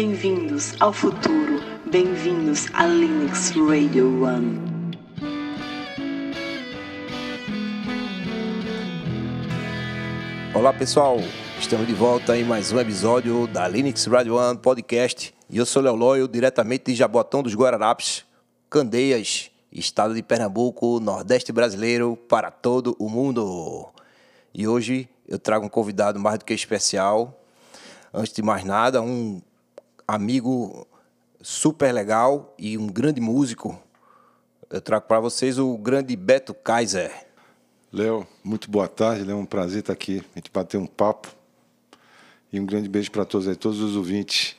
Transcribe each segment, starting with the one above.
Bem-vindos ao futuro. Bem-vindos a Linux Radio One. Olá pessoal, estamos de volta em mais um episódio da Linux Radio One Podcast e eu sou Léo diretamente de Jabotão dos Guararapes, Candeias, estado de Pernambuco, Nordeste brasileiro, para todo o mundo. E hoje eu trago um convidado mais do que especial. Antes de mais nada, um amigo super legal e um grande músico. Eu trago para vocês o grande Beto Kaiser. Léo, muito boa tarde, É um prazer estar aqui, a gente bater um papo. E um grande beijo para todos aí, todos os ouvintes.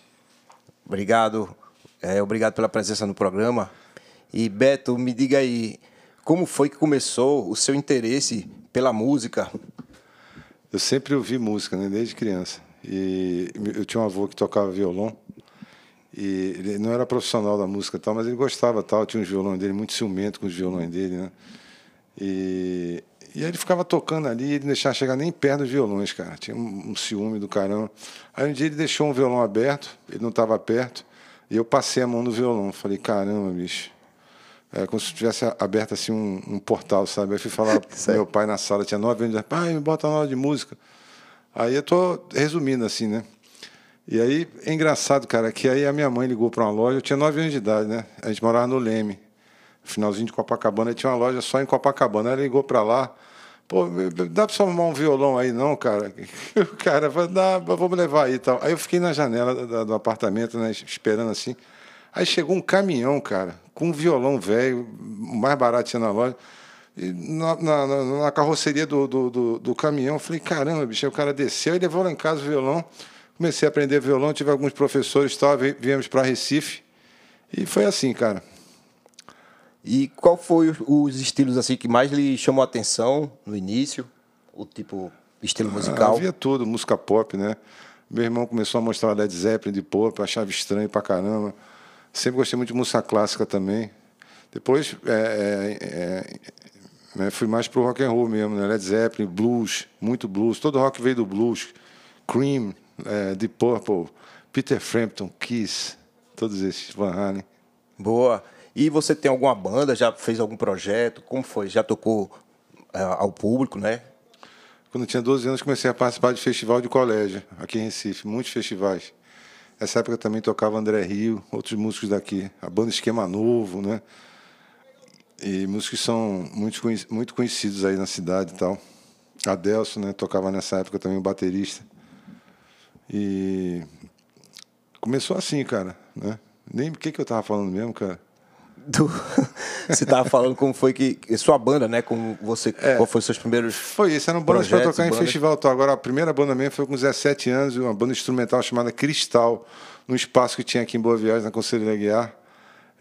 Obrigado, é, obrigado pela presença no programa. E Beto, me diga aí, como foi que começou o seu interesse pela música? Eu sempre ouvi música, né, desde criança. E eu tinha um avô que tocava violão. E ele não era profissional da música tal, mas ele gostava tal, tinha uns violões dele muito ciumento com os violões dele, né? E, e aí ele ficava tocando ali, ele não deixava chegar nem perto dos violões, cara. Tinha um, um ciúme do caramba. Aí um dia ele deixou um violão aberto, ele não estava perto, e eu passei a mão no violão. Falei, caramba, bicho. É como se tivesse aberto assim um, um portal, sabe? Aí fui falar pro meu pai na sala, tinha nove anos, pai, me bota na aula de música. Aí eu tô resumindo assim, né? E aí é engraçado, cara, que aí a minha mãe ligou para uma loja, eu tinha nove anos de idade, né? A gente morava no Leme, finalzinho de Copacabana, e tinha uma loja só em Copacabana. Ela ligou para lá, pô, dá para você arrumar um violão aí não, cara? O cara falou, vamos levar aí e tal. Aí eu fiquei na janela do apartamento, né, esperando assim. Aí chegou um caminhão, cara, com um violão velho, mais barato tinha na loja. Na, na, na carroceria do, do, do, do, caminhão, eu falei, caramba, bicho, o cara desceu e levou lá em casa o violão. Comecei a aprender violão, tive alguns professores, tal, viemos para Recife. E foi assim, cara. E qual foi os estilos assim que mais lhe chamou a atenção no início? O tipo estilo musical? Ah, havia tudo, música pop, né? Meu irmão começou a mostrar Led Zeppelin de pop, achava estranho pra caramba. Sempre gostei muito de música clássica também. Depois é, é, é, né, fui mais pro rock and roll mesmo, né? Led Zeppelin, blues, muito blues. Todo rock veio do blues. Cream, é, Deep Purple, Peter Frampton, Kiss, todos esses, Van Halen. Boa. E você tem alguma banda? Já fez algum projeto? Como foi? Já tocou é, ao público, né? Quando eu tinha 12 anos, comecei a participar de festival de colégio, aqui em Recife, muitos festivais. Nessa época também tocava André Rio, outros músicos daqui, a banda Esquema Novo, né? E músicos que são muito, muito conhecidos aí na cidade e tal. Adelson, né? Tocava nessa época também o baterista. E começou assim, cara, né? Nem o que, que eu tava falando mesmo, cara. Do... você tava falando como foi que sua banda, né? Como você, é, qual foi os seus primeiros Foi isso, era uma banda para tocar em festival. Então, agora a primeira banda mesmo foi com 17 anos, uma banda instrumental chamada Cristal, num espaço que tinha aqui em Boa Viagem, na Conselheira Guiar.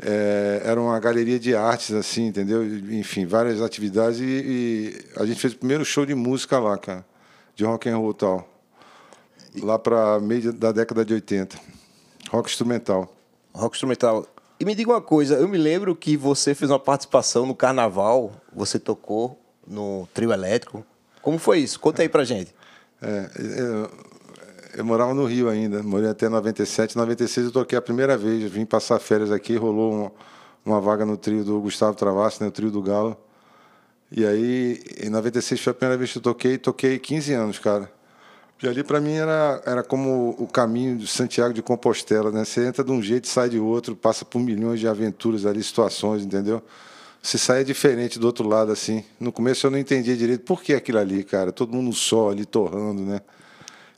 É, era uma galeria de artes, assim, entendeu? Enfim, várias atividades e, e, a gente fez o primeiro show de música lá, cara, de rock and roll tal, lá para meio da década de 80, rock instrumental. Rock instrumental. E me diga uma coisa, eu me lembro que você fez uma participação no Carnaval, você tocou no trio elétrico. Como foi isso? Conta aí pra gente. É, eu, eu morava no Rio ainda, morei até 97, 96 eu toquei a primeira vez, eu vim passar férias aqui, rolou uma, uma vaga no trio do Gustavo Travassi, né, o trio do Galo. E aí, em 96 foi a primeira vez que eu toquei, toquei 15 anos, cara. Ali para mim era, era como o caminho de Santiago de Compostela, né? Você entra de um jeito sai de outro, passa por milhões de aventuras ali, situações, entendeu? Você sai diferente do outro lado, assim. No começo eu não entendia direito por que aquilo ali, cara. Todo mundo sol ali, torrando, né?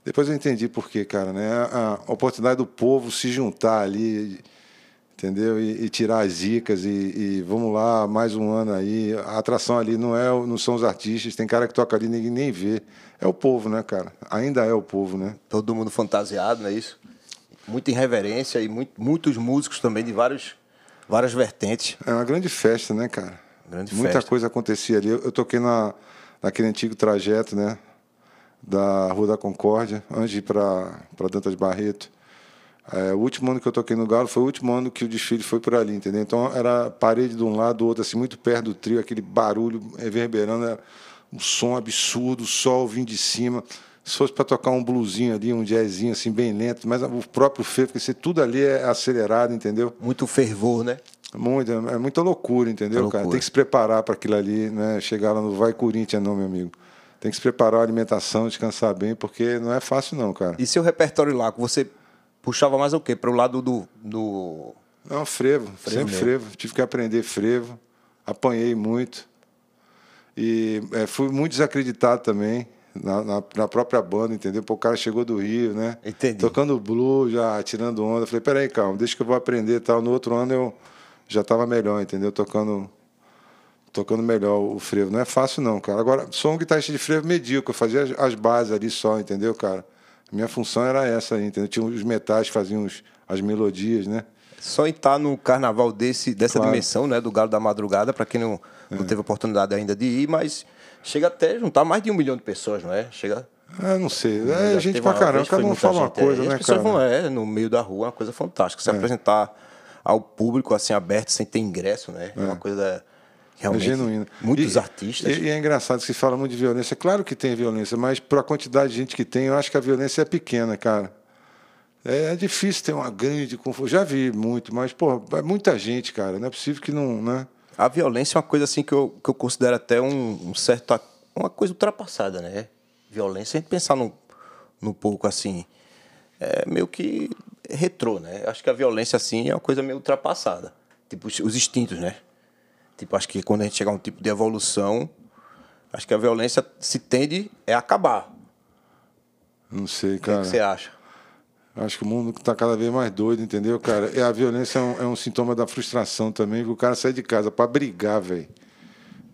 Depois eu entendi por quê, cara, né? A oportunidade do povo se juntar ali, entendeu? E, e tirar as dicas e, e, vamos lá, mais um ano aí. A atração ali não, é, não são os artistas, tem cara que toca ali e ninguém nem vê. É o povo, né, cara? Ainda é o povo, né? Todo mundo fantasiado, não é isso? Muita irreverência e muito, muitos músicos também de vários, várias vertentes. É uma grande festa, né, cara? Grande Muita festa. coisa acontecia ali. Eu, eu toquei na, naquele antigo trajeto, né? Da Rua da Concórdia, antes de ir para Dantas Barreto. É, o último ano que eu toquei no Galo foi o último ano que o desfile foi por ali, entendeu? Então era parede de um lado, do outro, assim, muito perto do trio, aquele barulho reverberando. Era um som absurdo, o sol vindo de cima. Se fosse para tocar um bluesinho ali, um jazzinho assim, bem lento, mas o próprio fervo, porque tudo ali é acelerado, entendeu? Muito fervor, né? Muito, é muita loucura, entendeu, loucura. cara? Tem que se preparar para aquilo ali, né? Chegar lá no Vai Corinthians, não, meu amigo. Tem que se preparar a alimentação, descansar bem, porque não é fácil, não, cara. E seu repertório lá, você puxava mais o quê? Para o lado do, do. Não, frevo, sempre mesmo. frevo. Tive que aprender frevo, apanhei muito. E é, fui muito desacreditado também na, na, na própria banda, entendeu? Pô, o cara chegou do Rio, né? Entendi. Tocando blues, já tirando onda. Falei, peraí, calma, deixa que eu vou aprender e tal. No outro ano eu já estava melhor, entendeu? Tocando, tocando melhor o frevo. Não é fácil, não, cara. Agora, sou um guitarrista de frevo medíocre, eu fazia as, as bases ali só, entendeu, cara? Minha função era essa aí, entendeu? Tinha os metais que faziam os, as melodias, né? Só em estar no carnaval desse, dessa Claro. dimensão, né? Do Galo da Madrugada, para quem não, não teve oportunidade ainda de ir, mas chega até juntar mais de um milhão de pessoas, não é? Chega. Ah, não sei. Já É gente pra caramba, cada um fala uma é. coisa, E né, As pessoas cara? vão, é, no meio da rua, é uma coisa fantástica. Se apresentar ao público, assim, aberto, sem ter ingresso, né? É uma coisa É realmente. genuíno. Muitos E- artistas. E, e é engraçado que se fala muito de violência. Claro que tem violência, mas para a quantidade de gente que tem, eu acho que a violência é pequena, cara. É, é difícil ter uma grande confusão. Já vi muito, mas, pô, é muita gente, cara. Não é possível que não. Né? A violência é uma coisa assim que eu, que eu considero até um, um certo. uma coisa ultrapassada, né? Violência, a gente pensar num, num pouco assim. É meio que retrô, né? Acho que a violência assim é uma coisa meio ultrapassada. Tipo, os instintos, né? Tipo, acho que quando a gente chegar a um tipo de evolução, acho que a violência se tende é acabar. Não sei, O que, é cara. que você acha? Acho que o mundo está cada vez mais doido, entendeu, cara? E a violência é um, é um sintoma da frustração também, porque o cara sai de casa para brigar, velho.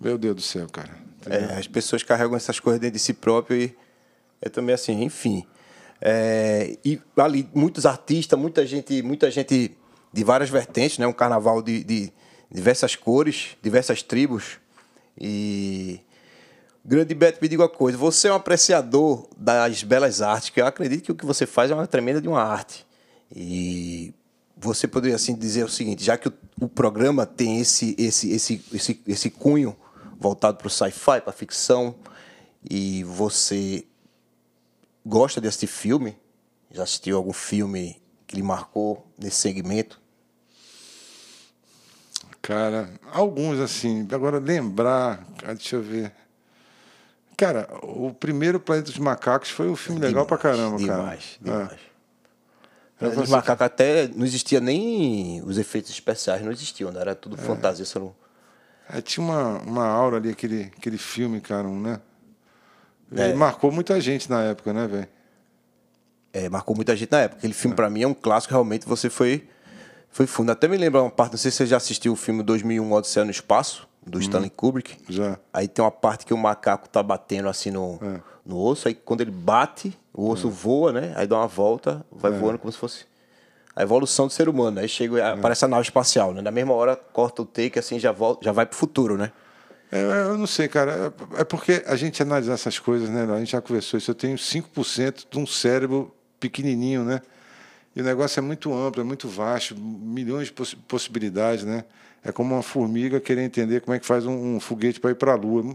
Meu Deus do céu, cara. É, as pessoas carregam essas coisas dentro de si próprio e é também assim, enfim. É, e ali, muitos artistas, muita gente, muita gente de várias vertentes, né? Um carnaval de, de diversas cores, diversas tribos. E Grande Beto, me diga uma coisa, você é um apreciador das belas artes, que eu acredito que o que você faz é uma tremenda de uma arte. E você poderia assim dizer o seguinte, já que o, o programa tem esse esse esse esse, esse cunho voltado para o sci-fi, para ficção, e você gosta de assistir filme? Já assistiu algum filme que lhe marcou nesse segmento? Cara, alguns assim. Agora, lembrar. Deixa eu ver. Cara, o primeiro Planeta dos Macacos foi um filme legal pra caramba, cara. demais, É. Demais, Eu Mas vou os macacos até não existia nem os efeitos especiais, não existiam, né? era tudo fantasia. Você não... É, tinha uma, uma aura ali, aquele, aquele filme, cara, né? É. Marcou muita gente na época, né, velho? É, marcou muita gente na época. Aquele filme, pra mim, é um clássico, realmente você foi, foi fundo. Até me lembra uma parte, não sei se você já assistiu o filme 2001 Odisseia no Espaço, do Stanley Kubrick. Já. Aí tem uma parte que o macaco tá batendo assim no, É. no osso, aí quando ele bate, o osso voa, né? Aí dá uma volta, vai É. voando como se fosse a evolução do ser humano. Aí chega, É. aparece a nave espacial, né? Na mesma hora, corta o take, assim, já, volta, já vai pro futuro, né? É, eu não sei, cara. É é porque a gente analisar essas coisas, né? A gente já conversou isso. Eu tenho 5% de um cérebro pequenininho, né? E o negócio é muito amplo, é muito vasto, milhões de possi- possibilidades, né? É como uma formiga querer entender como é que faz um, um foguete para ir para a Lua.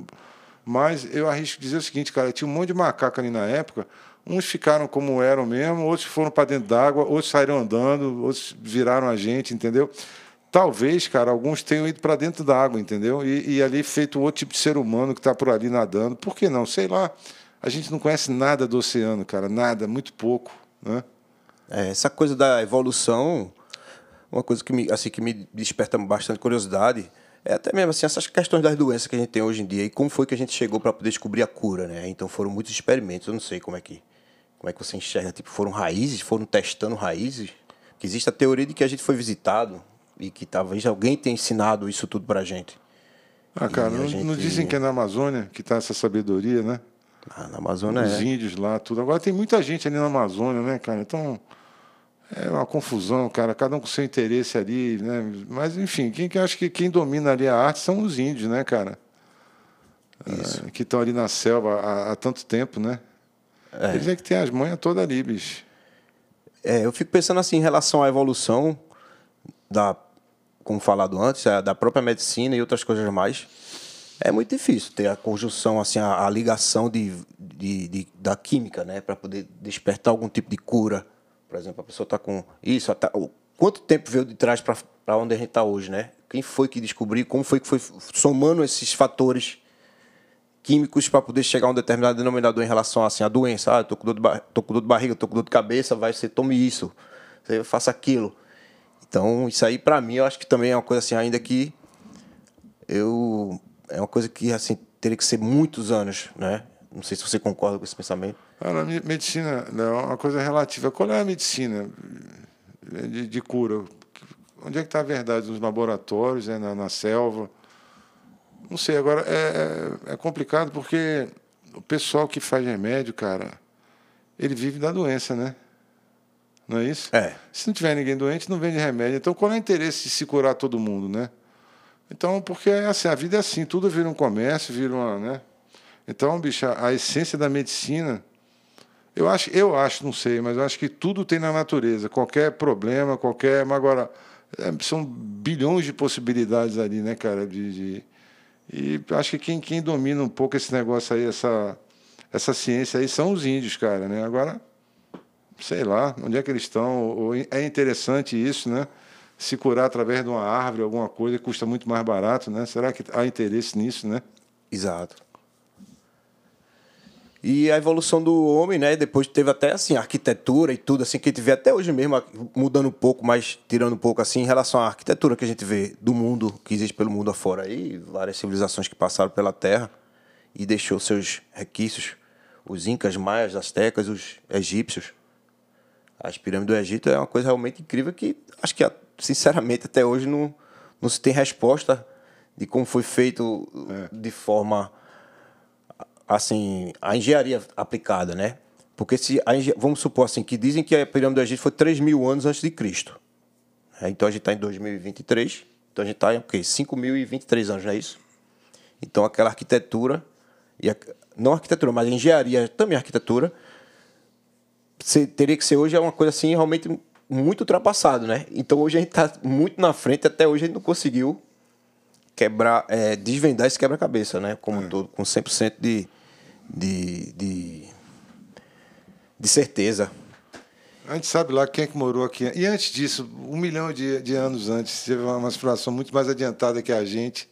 Mas eu arrisco dizer o seguinte, cara, tinha um monte de macaco ali na época. Uns ficaram como eram mesmo, outros foram para dentro d'água, outros saíram andando, outros viraram a gente, entendeu? Talvez, cara, alguns tenham ido para dentro da água, entendeu? E, e ali feito outro tipo de ser humano que está por ali nadando. Por que não? Sei lá. A gente não conhece nada do oceano, cara, nada, muito pouco, né? É, essa coisa da evolução, uma coisa que me, assim, que me desperta bastante curiosidade, é até mesmo assim, essas questões das doenças que a gente tem hoje em dia e como foi que a gente chegou para poder descobrir a cura, né? Então foram muitos experimentos, eu não sei como é que como é que você enxerga, tipo, foram raízes, foram testando raízes, que existe a teoria de que a gente foi visitado e que talvez alguém tenha ensinado isso tudo pra gente. Ah, cara, a não, gente- não dizem que é na Amazônia que está essa sabedoria, né? Ah, na Amazônia Os é. índios lá, tudo. Agora tem muita gente ali na Amazônia, né, cara? Então é uma confusão, cara. Cada um com seu interesse ali, né? Mas enfim, quem que acho que quem domina ali a arte são os índios, né, cara? Isso. Ah, que estão ali na selva há, há tanto tempo, né? Eles é que tem as manhas todas ali, bicho. É, eu fico pensando assim em relação à evolução da, como falado antes, a- da própria medicina e outras coisas mais. É muito difícil ter a conjunção, assim, a, a ligação de de, de da química, né? Para poder despertar algum tipo de cura. Por exemplo, a pessoa está com isso. Tá, quanto tempo veio de trás para onde a gente está hoje, né? Quem foi que descobriu? Como foi que foi somando esses fatores químicos para poder chegar a um determinado denominador em relação assim, à doença? Ah, estou com, dor de tô com dor de barriga, estou com dor de cabeça, vai ser tome isso, você faça aquilo. Então, isso aí para mim eu acho que também é uma coisa assim, ainda que eu é uma coisa que assim teria que ser muitos anos, né? Não sei se você concorda com esse pensamento. Na medicina é uma coisa relativa. Qual é a medicina de, de cura? Onde é que está a verdade? Nos laboratórios, é na, na selva? Não sei. Agora é, é, é complicado porque o pessoal que faz remédio, cara, ele vive da doença, né? Não é isso? É. Se não tiver ninguém doente, não vende remédio. Então, qual é o interesse de se curar todo mundo, né? Então, porque assim, a vida é assim, tudo vira um comércio, vira uma, né? Então, bicho, a, essência da medicina, eu acho, eu acho, não sei, mas eu acho que tudo tem na natureza. Qualquer problema, qualquer. Mas agora, é, são bilhões de possibilidades ali, né, cara? De, de, e acho que quem, quem domina um pouco esse negócio aí, essa, essa ciência aí, são os índios, cara, né? Agora, sei lá, onde é que eles estão? É interessante isso, né? Se curar através de uma árvore, alguma coisa, custa muito mais barato, né? Será que há interesse nisso, né? Exato. E a evolução do homem, né? Depois teve até assim, arquitetura e tudo, assim, que a gente vê até hoje mesmo, mudando um pouco, mas tirando um pouco assim, em relação à arquitetura que a gente vê do mundo, que existe pelo mundo afora aí, várias civilizações que passaram pela Terra e deixou seus requisitos, os incas, maias, astecas, os egípcios. As pirâmides do Egito é uma coisa realmente incrível que acho que, sinceramente, até hoje não, não se tem resposta de como foi feito é. de forma assim, a engenharia aplicada, né? Porque se vamos supor assim, que dizem que a pirâmide do Egito foi 3 mil anos antes de Cristo. É, então a gente está em 2023, então a gente está em o quê? 5.023 anos, não é isso? Então aquela arquitetura, e a, não arquitetura, mas engenharia, também arquitetura, se, teria que ser hoje é uma coisa assim realmente muito ultrapassado, né? Então hoje a gente está muito na frente, até hoje a gente não conseguiu quebrar, é, desvendar esse quebra-cabeça, né? Como é. todo, com 100% de, de, de, de certeza. A gente sabe lá quem é que morou aqui. E antes disso, um milhão de, de anos antes, teve uma situação muito mais adiantada que a gente.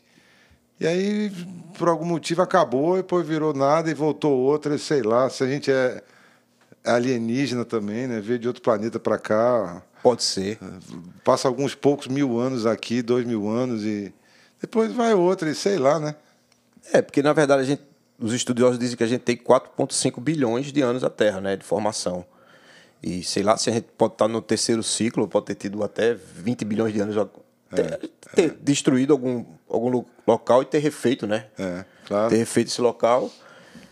E aí, por algum motivo, acabou, depois virou nada e voltou outra, sei lá. Se a gente é alienígena também, né? Veio de outro planeta para cá. Pode ser. Passa alguns poucos mil anos aqui, dois mil anos, e depois vai outra, e sei lá, né? É, porque na verdade a gente os estudiosos dizem que a gente tem 4,5 bilhões de anos a Terra, né, de formação. E sei lá se a gente pode estar no terceiro ciclo, pode ter tido até 20 bilhões de anos, ter, é, ter é. destruído algum, algum local e ter refeito, né? É, claro. Ter refeito esse local.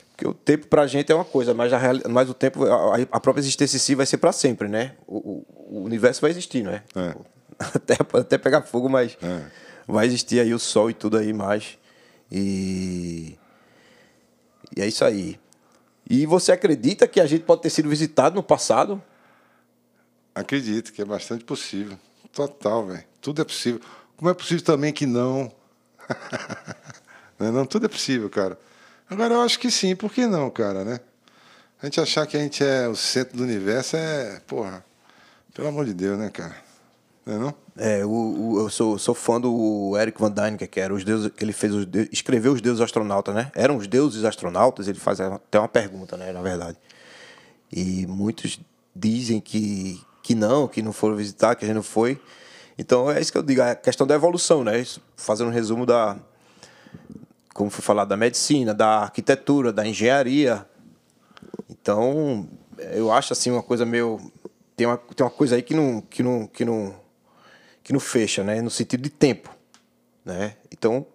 Porque o tempo para a gente é uma coisa, mas, a, mas o tempo, a, a própria existência em si vai ser para sempre, né? O, o, o, universo vai existir, não é? é. Até, até pegar fogo, mas é. Vai existir aí o Sol e tudo aí mais. E e é isso aí. E você acredita que a gente pode ter sido visitado no passado? Acredito que é bastante possível. Total, velho. Tudo é possível. Como é possível também que não? não, é não, tudo é possível, cara. Agora eu acho que sim, por que não, cara, né? A gente achar que a gente é o centro do universo é, porra, pelo amor de Deus, né, cara? É não? É, o, o, eu sou, sou fã do Eric Van Dine, que era os deuses, que ele fez os deuses, escreveu os deuses astronautas, né? Eram os deuses astronautas, ele faz até uma pergunta, né, na verdade. E muitos dizem que, que não, que não foram visitar, que a gente não foi. Então é isso que eu digo, a questão da evolução, né? Fazendo um resumo da como foi falado da medicina, da arquitetura, da engenharia. Então, eu acho assim uma coisa meio tem uma, tem uma coisa aí que não que não que não que não fecha, né? No sentido de tempo, né? Então,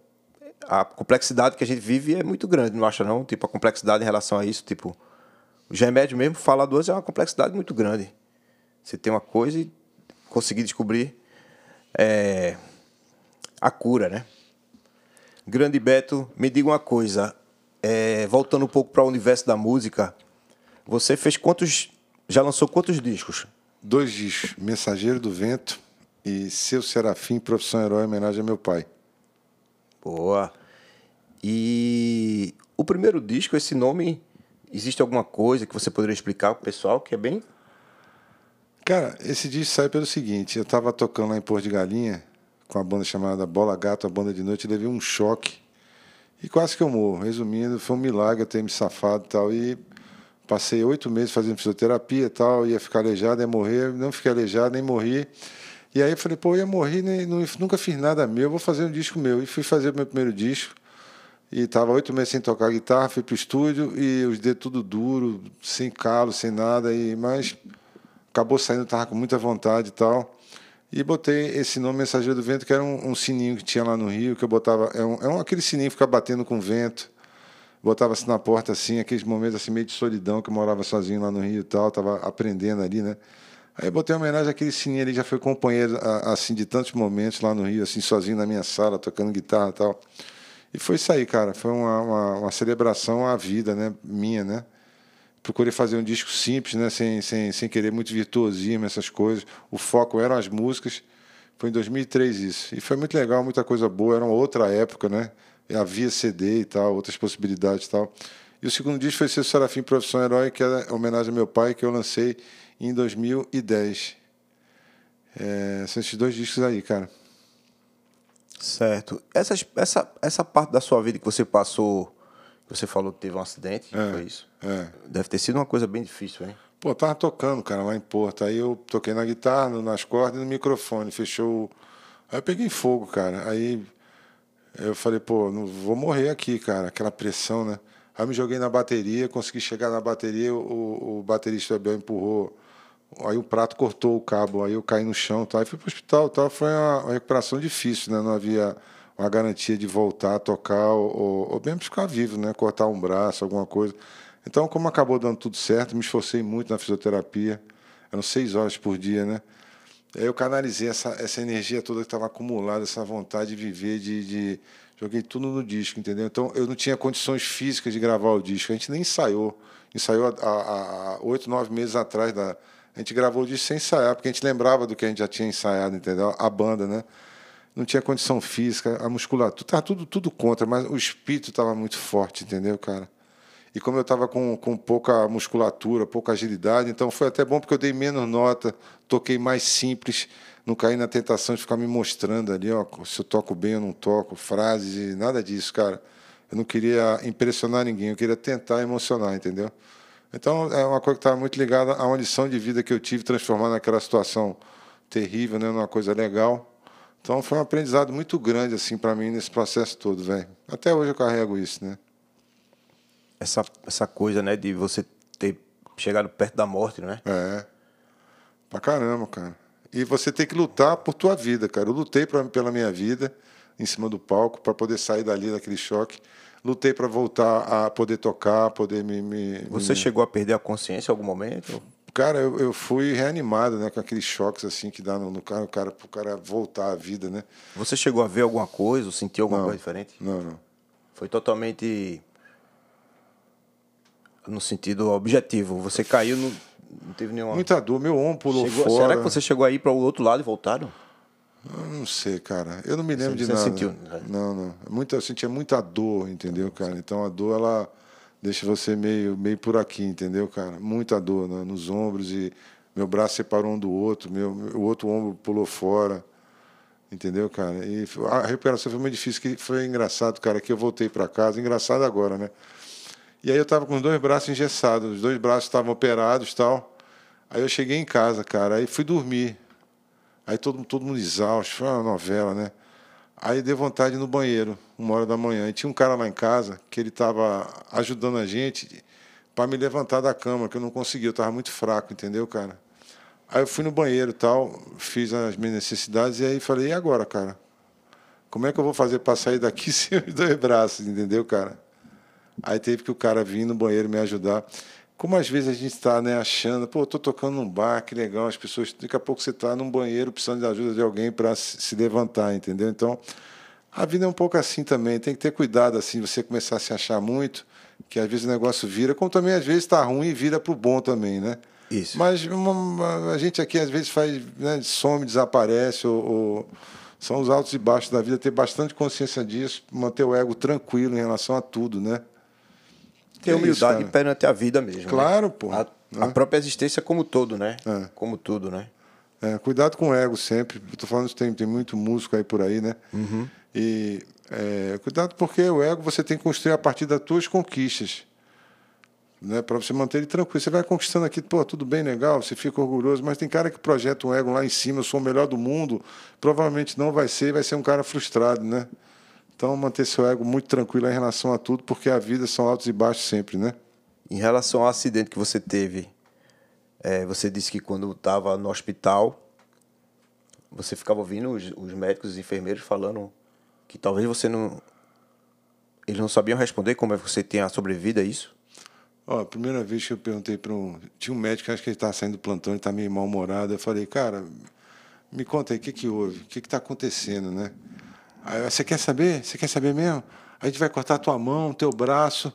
a complexidade que a gente vive é muito grande, não acha não? Tipo, a complexidade em relação a isso, tipo, o remédio mesmo, falar duas é uma complexidade muito grande. Você tem uma coisa e conseguir descobrir é, a cura, né? Grande Beto, me diga uma coisa, é, voltando um pouco para o universo da música, você fez quantos, já lançou quantos discos? Dois discos, Mensageiro do Vento e Seu Serafim, Profissão Herói, homenagem a meu pai. Boa. E o primeiro disco, esse nome Existe alguma coisa que você poderia explicar pro pessoal que é bem. Cara, esse disco sai pelo seguinte: eu estava tocando lá em Porto de Galinha, com a banda chamada Bola Gato, a banda de noite, levei um choque. E quase que eu morro. Resumindo, foi um milagre eu ter me safado e tal. E passei oito meses fazendo fisioterapia e tal, ia ficar aleijado, ia morrer. Não fiquei aleijado, nem morri. E aí eu falei, pô, eu ia morrer, nem, nunca fiz nada meu, vou fazer um disco meu. E fui fazer o meu primeiro disco. E estava oito meses sem tocar guitarra, fui pro estúdio e os dedos tudo duro, sem calo, sem nada. E, mas acabou saindo, estava com muita vontade e tal. E botei esse nome Mensageiro do Vento, que era um, um, sininho que tinha lá no Rio, que eu botava. É, um, é um, aquele sininho que fica batendo com vento. Botava assim na porta, assim, aqueles momentos assim, meio de solidão, que eu morava sozinho lá no Rio e tal, estava aprendendo ali, né? Aí botei uma homenagem àquele sininho ali, já foi companheiro, assim, de tantos momentos lá no Rio, assim, sozinho na minha sala, tocando guitarra e tal. E foi isso aí, cara. Foi uma, uma, uma celebração à vida, né? Minha, né? Procurei fazer um disco simples, né? Sem, sem, sem querer muito virtuosismo, essas coisas. O foco eram as músicas. Foi em 2003 isso. E foi muito legal, muita coisa boa. Era uma outra época, né? Havia CD e tal, outras possibilidades e tal. E o segundo disco foi ser Serafim Profissão Herói, que é homenagem ao meu pai, que eu lancei em 2010. É, são esses dois discos aí, cara. Certo. Essa, essa, essa parte da sua vida que você passou, que você falou que teve um acidente, é, foi isso? É. Deve ter sido uma coisa bem difícil, hein? Pô, eu tava tocando, cara, lá em Porto. Aí eu toquei na guitarra, nas cordas e no microfone. Fechou. Aí eu peguei fogo, cara. Aí eu falei, pô, não vou morrer aqui, cara. Aquela pressão, né? Aí eu me joguei na bateria, consegui chegar na bateria, o, o baterista Abel empurrou Aí o prato cortou o cabo, aí eu caí no chão, tá? aí fui para o hospital, tá? Foi uma, recuperação difícil, né? Não havia uma garantia de voltar a tocar ou, ou mesmo ficar vivo, né? Cortar um braço, alguma coisa. Então, como acabou dando tudo certo, me esforcei muito na fisioterapia. Eram seis horas por dia, né? Aí eu canalizei essa, essa energia toda que estava acumulada, essa vontade de viver, de, de, joguei tudo no disco, entendeu? Então eu não tinha condições físicas de gravar o disco. A gente nem ensaiou, ensaiou há oito, nove meses atrás da a gente gravou o disco sem ensaiar, porque a gente lembrava do que a gente já tinha ensaiado, entendeu? A banda, né? Não tinha condição física, a musculatura, estava tudo, tudo contra, mas o espírito estava muito forte, entendeu, cara? E como eu estava com, com pouca musculatura, pouca agilidade, então foi até bom porque eu dei menos nota, toquei mais simples, não caí na tentação de ficar me mostrando ali, ó, se eu toco bem ou não toco, frases e nada disso, cara. Eu não queria impressionar ninguém, eu queria tentar emocionar, entendeu? Então, é uma coisa que estava muito ligada a uma lição de vida que eu tive, transformando aquela situação terrível né, numa coisa legal. Então, foi um aprendizado muito grande assim para mim nesse processo todo, velho. Até hoje eu carrego isso, né? Essa, essa coisa, né, de você ter chegado perto da morte, né? É. Pra caramba, cara. E você tem que lutar por tua vida, cara. Eu lutei pra, pela minha vida em cima do palco para poder sair dali daquele choque lutei para voltar a poder tocar, poder me. me Você me... chegou a perder a consciência em algum momento? Cara, eu, eu fui reanimado, né, com aqueles choques assim que dá no, no cara, o cara, pro cara voltar à vida, né? Você chegou a ver alguma coisa, ou sentir alguma não, coisa diferente? Não, não. Foi totalmente no sentido objetivo. Você caiu, no, não teve nenhuma. Muita dor, meu ombro pulou chegou, fora. Será que você chegou aí para o outro lado e voltaram? Eu não sei, cara. Eu não me lembro você, de nada. Sentiu? Não, não. Muita, eu sentia muita dor, entendeu, cara? Então a dor, ela deixa você meio, meio por aqui, entendeu, cara? Muita dor né? nos ombros e meu braço separou um do outro, meu, o outro ombro pulou fora, entendeu, cara? E a recuperação foi muito difícil, que foi engraçado, cara, que eu voltei para casa, engraçado agora, né? E aí eu tava com os dois braços engessados, os dois braços estavam operados, tal. Aí eu cheguei em casa, cara, aí fui dormir. Aí todo, todo mundo exausto, foi uma novela, né? Aí deu vontade no banheiro, uma hora da manhã. E tinha um cara lá em casa que ele estava ajudando a gente para me levantar da cama, que eu não conseguia, eu estava muito fraco, entendeu, cara? Aí eu fui no banheiro tal, fiz as minhas necessidades e aí falei, e agora, cara? Como é que eu vou fazer para sair daqui sem os dois braços, entendeu, cara? Aí teve que o cara vir no banheiro me ajudar. Como às vezes a gente está né, achando, pô, estou tocando num bar, que legal, as pessoas. Daqui a pouco você está num banheiro precisando de ajuda de alguém para se levantar, entendeu? Então, a vida é um pouco assim também. Tem que ter cuidado, assim, você começar a se achar muito, que às vezes o negócio vira, como também às vezes está ruim e vira para o bom também, né? Isso. Mas uma, a gente aqui às vezes faz, né, some, desaparece, ou, ou, são os altos e baixos da vida, ter bastante consciência disso, manter o ego tranquilo em relação a tudo, né? Ter É humildade isso, perante a vida mesmo. né? Claro, pô. A, a Né? própria existência como todo, né? É. Como tudo, né? É, cuidado com o ego sempre. Tô falando que tem, tem muito músico aí por aí, né? E é, cuidado porque o ego você tem que construir a partir das tuas conquistas. Né, para você manter ele tranquilo. Você vai conquistando aqui, pô, tudo bem, legal, você fica orgulhoso, mas tem cara que projeta um ego lá em cima, eu sou o melhor do mundo, provavelmente não vai ser, vai ser um cara frustrado, né? Então, manter seu ego muito tranquilo em relação a tudo, porque a vida são altos e baixos sempre, né? Em relação ao acidente que você teve, é, você disse que quando estava no hospital, você ficava ouvindo os, os médicos e os enfermeiros falando que talvez você não. Eles não sabiam responder como é que você tinha sobrevivido a isso? Ó, a primeira vez que eu perguntei para um. Tinha um médico, acho que ele estava saindo do plantão, ele está meio mal-humorado. Eu falei, cara, me conta aí, o que, que houve? O que está acontecendo, né? Aí, você quer saber? Você quer saber mesmo? A gente vai cortar tua mão, teu braço,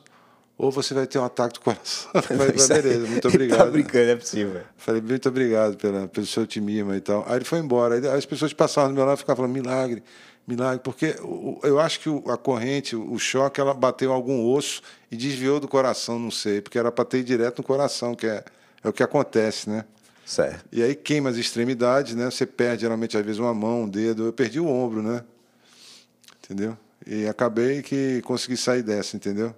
ou você vai ter um ataque do coração. Falei, beleza, muito Tá obrigado. brincando, não é possível. Falei, muito obrigado pela, pelo seu otimismo e tal. Aí ele foi embora. Aí as pessoas passavam do meu lado e ficavam falando, milagre, milagre. Porque eu acho que a corrente, o choque, ela bateu algum osso e desviou do coração, não sei. Porque era para ter direto no coração, que é, é o que acontece, né? Certo. E aí queima as extremidades, né? Você perde, geralmente, às vezes, uma mão, um dedo. Eu perdi o ombro, né? Entendeu? E acabei que consegui sair dessa, entendeu?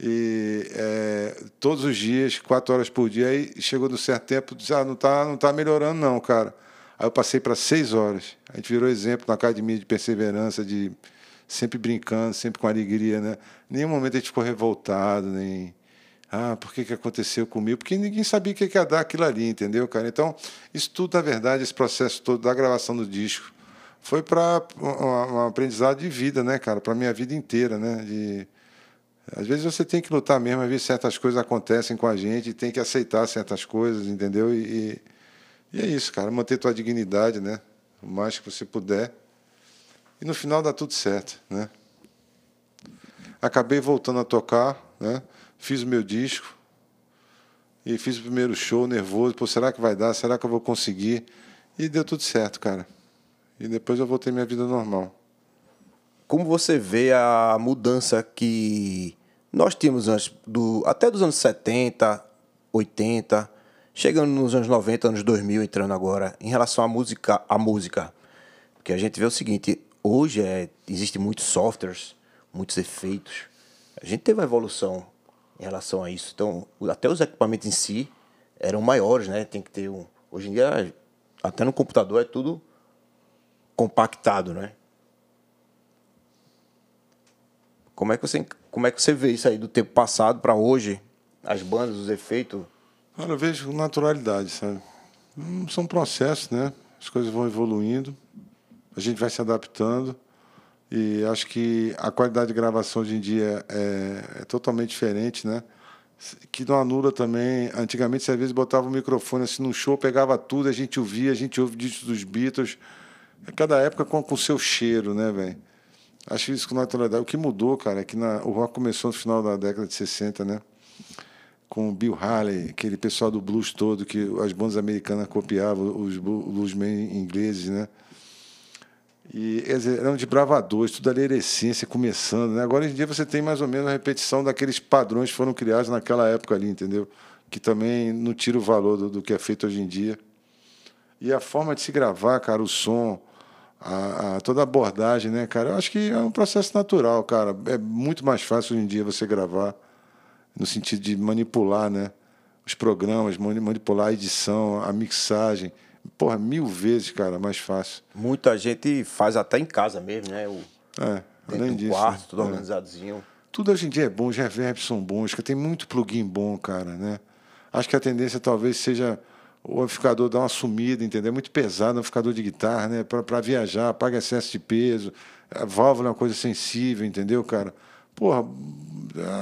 E é, todos os dias, quatro horas por dia, aí chegou do certo tempo, disse, ah, não tá, não tá melhorando não, cara. Aí eu passei para seis horas. A gente virou exemplo na academia de perseverança, de sempre brincando, sempre com alegria, né? Nenhum momento a gente ficou revoltado, nem ah, por que, que aconteceu comigo? Porque ninguém sabia o que que ia dar aquilo ali, entendeu, cara? Então, isso tudo, na verdade, esse processo todo da gravação do disco, foi para um aprendizado de vida, né, cara? Para minha vida inteira, né? De, às vezes você tem que lutar mesmo, às vezes certas coisas acontecem com a gente, e tem que aceitar certas coisas, entendeu? E, e, é isso, cara, manter tua dignidade, né? O mais que você puder. E no final dá tudo certo, né? Acabei voltando a tocar, né? Fiz o meu disco e fiz o primeiro show nervoso. Pô, será que vai dar? Será que eu vou conseguir? E deu tudo certo, cara. E depois eu voltei minha vida normal. Como você vê a mudança que nós tínhamos antes, do, até dos anos 70, 80, chegando nos anos 90, anos 2000, entrando agora, em relação à música, à música. Porque a gente vê o seguinte, hoje é, existe muitos softwares, muitos efeitos. A gente teve uma evolução em relação a isso. Então, até os equipamentos em si eram maiores, né? Tem que ter um. Hoje em dia, até no computador é tudo compactado, né? Como é que você, como é que você vê isso aí do tempo passado para hoje? As bandas, os efeitos. Cara, eu vejo naturalidade, sabe? Hum, São processos, né? As coisas vão evoluindo, a gente vai se adaptando e acho que a qualidade de gravação hoje em dia é, é totalmente diferente, né? Que não anula também. Antigamente, às vezes botava o microfone assim no show, pegava tudo, a gente ouvia, a gente ouve discos dos Beatles. Cada época com o seu cheiro, né, velho? Acho isso com naturalidade. O que mudou, cara, é que na, o rock começou no final da década de 60, né? com o Bill Haley, aquele pessoal do blues todo que as bandas americanas copiavam, os blu- bluesmen ingleses, né? E dizer, eram de bravadores, tudo ali era essência começando, né? Agora em dia você tem mais ou menos a repetição daqueles padrões que foram criados naquela época ali, entendeu? Que também não tira o valor do, do que é feito hoje em dia. E a forma de se gravar, cara, o som, a, a- toda a abordagem, né, cara? Eu acho que é um processo natural, cara. É muito mais fácil hoje em dia você gravar no sentido de manipular, né? Os programas, mani- manipular a edição, a mixagem. Porra, mil vezes, cara, mais fácil. Muita gente faz até em casa mesmo, né? O, É, além do disso. quarto, tudo é. organizadozinho. Tudo hoje em dia é bom, os reverbs são bons, que tem muito plugin bom, cara, né? Acho que a tendência talvez seja o amplificador dar uma sumida, entendeu? É muito pesado o amplificador de guitarra, né? Para viajar, paga excesso de peso. A válvula é uma coisa sensível, entendeu, cara? Porra,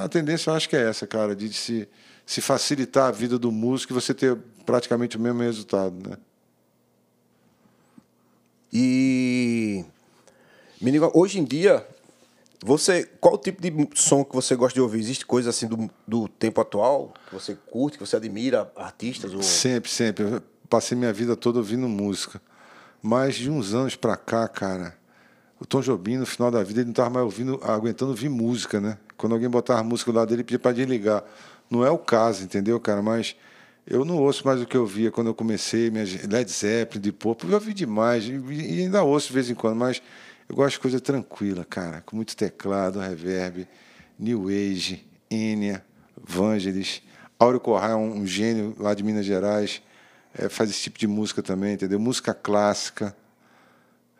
a tendência eu acho que é essa, cara, de se, se facilitar a vida do músico e você ter praticamente o mesmo resultado, né? E me diga, hoje em dia, você, qual tipo de som que você gosta de ouvir? Existe coisa assim do, do tempo atual que você curte, que você admira, artistas? Ou... Sempre, sempre. Eu passei minha vida toda ouvindo música. Mas de uns anos pra cá, cara, o Tom Jobim, no final da vida, ele não estava mais ouvindo, aguentando ouvir música, né? Quando alguém botava música do lado dele, pedia para desligar. Não é o caso, entendeu, cara? Mas eu não ouço mais o que eu via quando eu comecei, Led Zeppelin, de Pop, eu ouvi demais, e ainda ouço de vez em quando, mas eu gosto de coisa tranquila, cara, com muito teclado, reverb, New Age, Enya, Vangelis. Áureo Corrêa é um, um, gênio lá de Minas Gerais, é, faz esse tipo de música também, entendeu? Música clássica.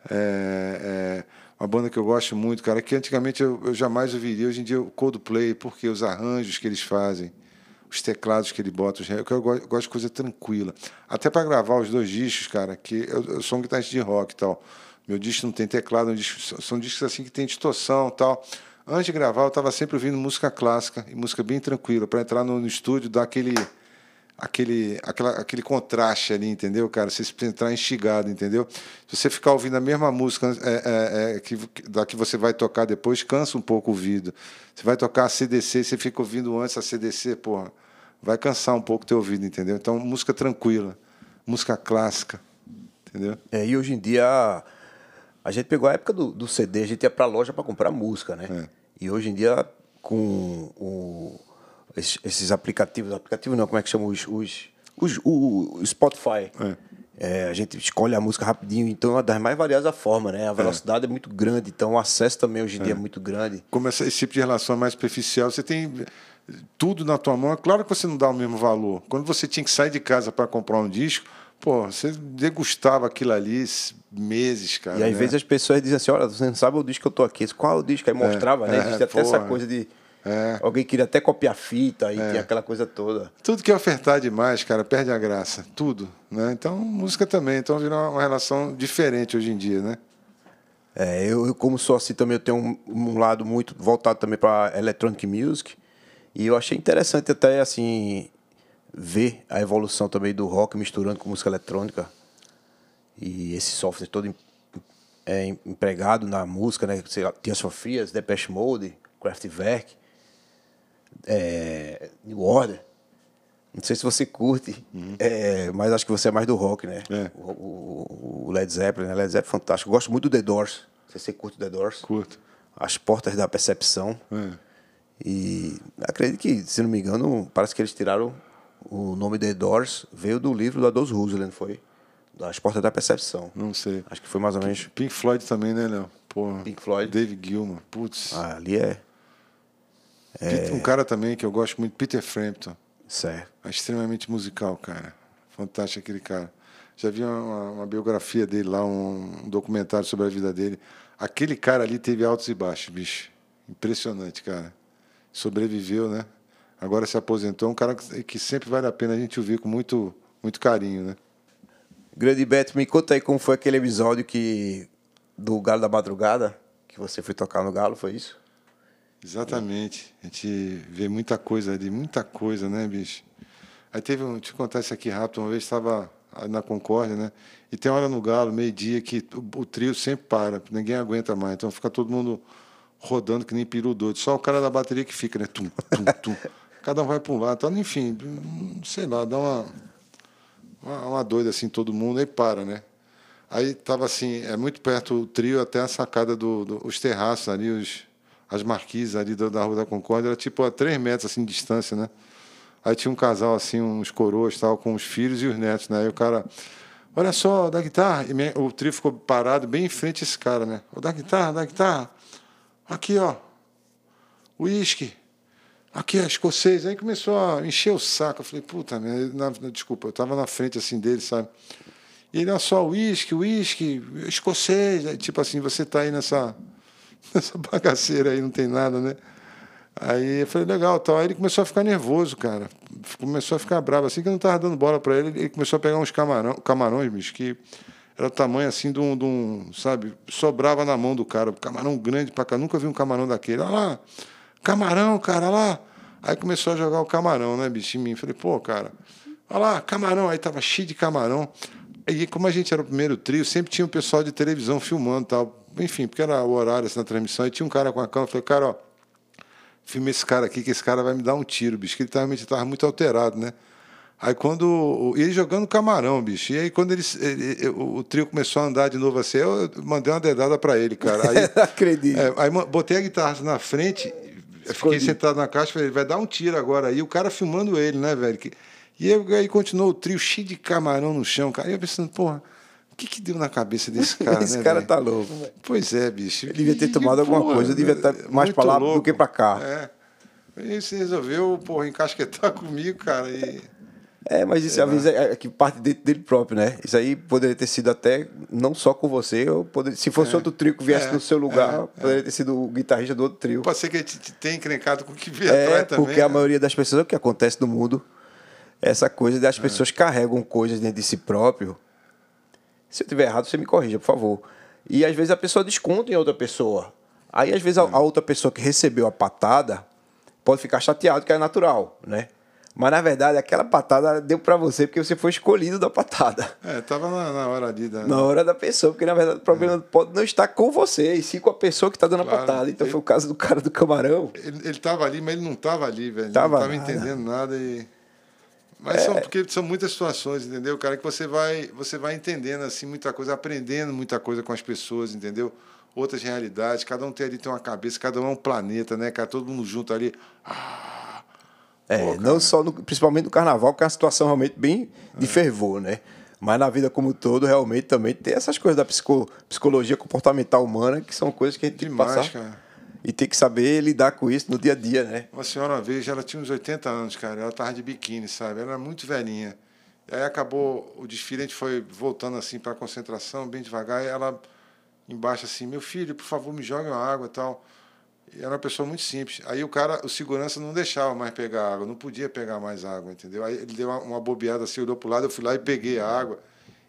É, é, uma banda que eu gosto muito, cara, que antigamente eu, eu jamais ouviria, hoje em dia o Coldplay, porque os arranjos que eles fazem, os teclados que ele bota, os, eu, gosto, eu gosto de coisa tranquila. Até para gravar os dois discos, cara, que eu, eu sou um guitarrista de rock e tal. Meu disco não tem teclado, disco, são discos assim que tem distorção tal. Antes de gravar, eu estava sempre ouvindo música clássica e música bem tranquila, para entrar no, no, estúdio, dar aquele, aquele, aquela, aquele contraste ali, entendeu, cara? Você entrar instigado, entendeu? Se você ficar ouvindo a mesma música é, é, é, que, da que você vai tocar depois, cansa um pouco o ouvido. Você vai tocar a CDC, você fica ouvindo antes a CDC, porra, vai cansar um pouco o teu ouvido, entendeu? Então, música tranquila, música clássica, entendeu? É, e hoje em dia a gente pegou a época do, do CD, a gente ia pra loja para comprar música, né? É. E hoje em dia, com o, esses, esses, aplicativos, aplicativos não, como é que chama? Os, os, os o, o Spotify. É. É, a gente escolhe a música rapidinho, então é uma das mais variadas formas, né? A é. velocidade é. é. muito grande, então o acesso também hoje em dia é, é muito grande. Como esse, esse tipo de relação é mais superficial, você tem tudo na tua mão, é claro que você não dá o mesmo valor. Quando você tinha que sair de casa para comprar um disco, Pô, você degustava aquilo ali meses, cara. E às né? vezes as pessoas dizem assim: olha, você não sabe o disco que eu tô aqui. Qual é o disco? Aí é, mostrava, é, né? Existe é, até essa coisa de. É. Alguém queria até copiar fita e é. tinha aquela coisa toda. Tudo que ofertar demais, cara, perde a graça. Tudo. Né? Então, música também. Então, virou uma relação diferente hoje em dia, né? É, eu, eu como sou assim também, eu tenho um, um lado muito voltado também para electronic music. E eu achei interessante até, assim, ver a evolução também do rock misturando com música eletrônica e esse software todo é, empregado na música, né? Tears for Fears, Depeche Mode, Kraftwerk, é, New Order. Não sei se você curte, uhum. é, mas acho que você é mais do rock, né? É. O, o, o, Led Zeppelin, né? Led Zeppelin é fantástico. Eu gosto muito do The Doors. Sei se você curte The Doors. Curto. As Portas da Percepção. É. E acredito que, se não me engano, parece que eles tiraram o nome The Doors veio do livro da Dos Roosevelt, foi? Das Portas da Percepção. Não sei. Acho que foi mais ou menos. Pink Floyd também, né, Léo? Porra. Pink Floyd. David Gilmour. Putz. Ah, ali é. é... Um cara também que eu gosto muito, Peter Frampton. Certo. É extremamente musical, cara. Fantástico aquele cara. Já vi uma, uma biografia dele lá, um, um, documentário sobre a vida dele. Aquele cara ali teve altos e baixos, bicho. Impressionante, cara. Sobreviveu, né? Agora se aposentou, é um cara que sempre vale a pena a gente ouvir com muito, muito carinho, né? Grande Beto, me conta aí como foi aquele episódio que do Galo da Madrugada, que você foi tocar no Galo, foi isso? Exatamente. A gente vê muita coisa ali, muita coisa, né, bicho? Aí teve um, deixa eu contar isso aqui rápido, uma vez estava na Concórdia, né? E tem hora no Galo, meio-dia, que o, o, trio sempre para, ninguém aguenta mais. Então fica todo mundo rodando que nem peru doido. Só o cara da bateria que fica, né? Tum, tum, tum cada um vai para um lado. Então, enfim, sei lá, dá uma, uma, uma doida assim, todo mundo, aí para, né? Aí estava assim, é muito perto o trio até a sacada dos do, os terraços ali, os, as marquises ali da, da Rua da Concórdia, era tipo a três metros assim de distância, né? Aí tinha um casal assim, uns coroas tal, com os filhos e os netos, né? Aí o cara, olha só, da guitarra. E o trio ficou parado bem em frente a esse cara, né? Da guitarra, da guitarra. Aqui, ó. Uísque aqui é escocês. Aí começou a encher o saco. Eu falei, puta, na, desculpa, eu estava na frente assim dele, sabe? E ele, é só uísque, uísque, escocês. Aí, tipo assim, você está aí nessa, nessa bagaceira aí, não tem nada, né? Aí eu falei, legal, tal. Aí ele começou a ficar nervoso, cara. Começou a ficar bravo. Assim que eu não estava dando bola para ele, ele começou a pegar uns camarão, camarões, bicho, que era o tamanho assim de um, de um, sabe, sobrava na mão do cara. Camarão grande pra cá. Nunca vi um camarão daquele. Olha lá camarão, cara, lá. Aí começou a jogar o camarão, né, bicho, em mim. Falei, pô, cara, olha lá, camarão. Aí tava cheio de camarão. E como a gente era o primeiro trio, sempre tinha um pessoal de televisão filmando tal. Enfim, porque era o horário assim, na transmissão. E tinha um cara com a câmera. Falei, cara, ó, filma esse cara aqui, que esse cara vai me dar um tiro, bicho. Que ele realmente estava muito alterado, né? Aí quando. E ele jogando camarão, bicho. E aí quando ele, ele- o, o trio começou a andar de novo assim, eu mandei uma dedada pra ele, cara. Aí, Acredito. é, aí botei a guitarra na frente, fiquei sentado na caixa, falei, vai dar um tiro agora aí. O cara filmando ele, né, velho? Que- E aí, continuou o trio cheio de camarão no chão, cara. E eu pensando, porra, o que que deu na cabeça desse cara, Esse né, cara tá louco. Pois é, bicho. Ele devia ter E, tomado alguma porra, coisa, devia estar mais pra lá do louco. que pra cá. É. E você resolveu, porra, encasquetar comigo, cara. E... É, mas isso às vezes é, é que parte dentro dele próprio, né? Isso aí poderia ter sido até não só com você, ou poderia, se fosse outro trio que viesse É, no seu lugar, é, poderia ter sido o guitarrista do outro trio. Pode ser que ele te, te tenha encrencado com o que veio É, atrás também. porque a né? maioria das pessoas, o que acontece no mundo, é essa coisa É. das pessoas carregam coisas dentro de si próprio. Se eu tiver errado, você me corrija, por favor. E às vezes a pessoa desconta em outra pessoa. Aí às vezes a, a outra pessoa que recebeu a patada pode ficar chateado, que é natural, né? Mas na verdade aquela patada deu pra você porque você foi escolhido da patada. É, tava na, na hora ali da. Na hora da pessoa, porque na verdade o problema pode não estar com você, e sim com a pessoa que está dando a Claro. patada. Então Ele- foi o caso do cara do camarão. Ele, ele tava ali, mas ele não tava ali, velho. Tava não tava nada. entendendo nada e. Mas são, porque são muitas situações, entendeu, cara? Que você vai, você vai entendendo assim muita coisa, aprendendo muita coisa com as pessoas, entendeu? Outras realidades, cada um tem ali tem uma cabeça, cada um é um planeta, né, cara? Todo mundo junto ali. É, Pô, não só no, principalmente no carnaval, que é uma situação realmente bem É. de fervor, né? Mas na vida como um todo, realmente também tem essas coisas da psico- psicologia comportamental humana, que são coisas que a gente tem que Demais, passar. cara. E tem que saber lidar com isso no dia a dia, né? Uma senhora uma vez, ela tinha uns 80 anos, cara. Ela tava de biquíni, sabe? Ela era muito velhinha. Aí acabou o desfile, a gente foi voltando assim para a concentração, bem devagar. E ela embaixo assim: Meu filho, por favor, me jogue uma água e tal. Era uma pessoa muito simples. Aí o cara, o segurança não deixava mais pegar água, não podia pegar mais água, entendeu? Aí ele deu uma, uma bobeada assim, olhou pro lado, eu fui lá e peguei a água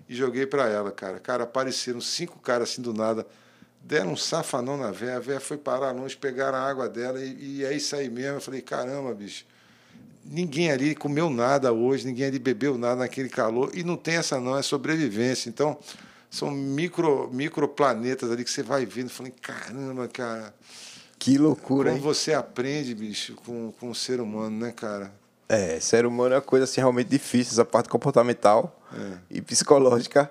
e joguei para ela, cara. Cara, apareceram cinco caras assim do nada, deram um safanão na véia, a véia foi parar longe, pegaram a água dela e, e é isso aí mesmo. Eu falei, caramba, bicho. Ninguém ali comeu nada hoje, ninguém ali bebeu nada naquele calor e não tem essa não, é sobrevivência. Então, são micro, microplanetas ali que você vai vendo. Falei, caramba, cara. Que loucura, Como hein? você aprende, bicho, com, com o ser humano, né, cara? É, ser humano é uma coisa assim realmente difícil, essa parte comportamental É. e psicológica.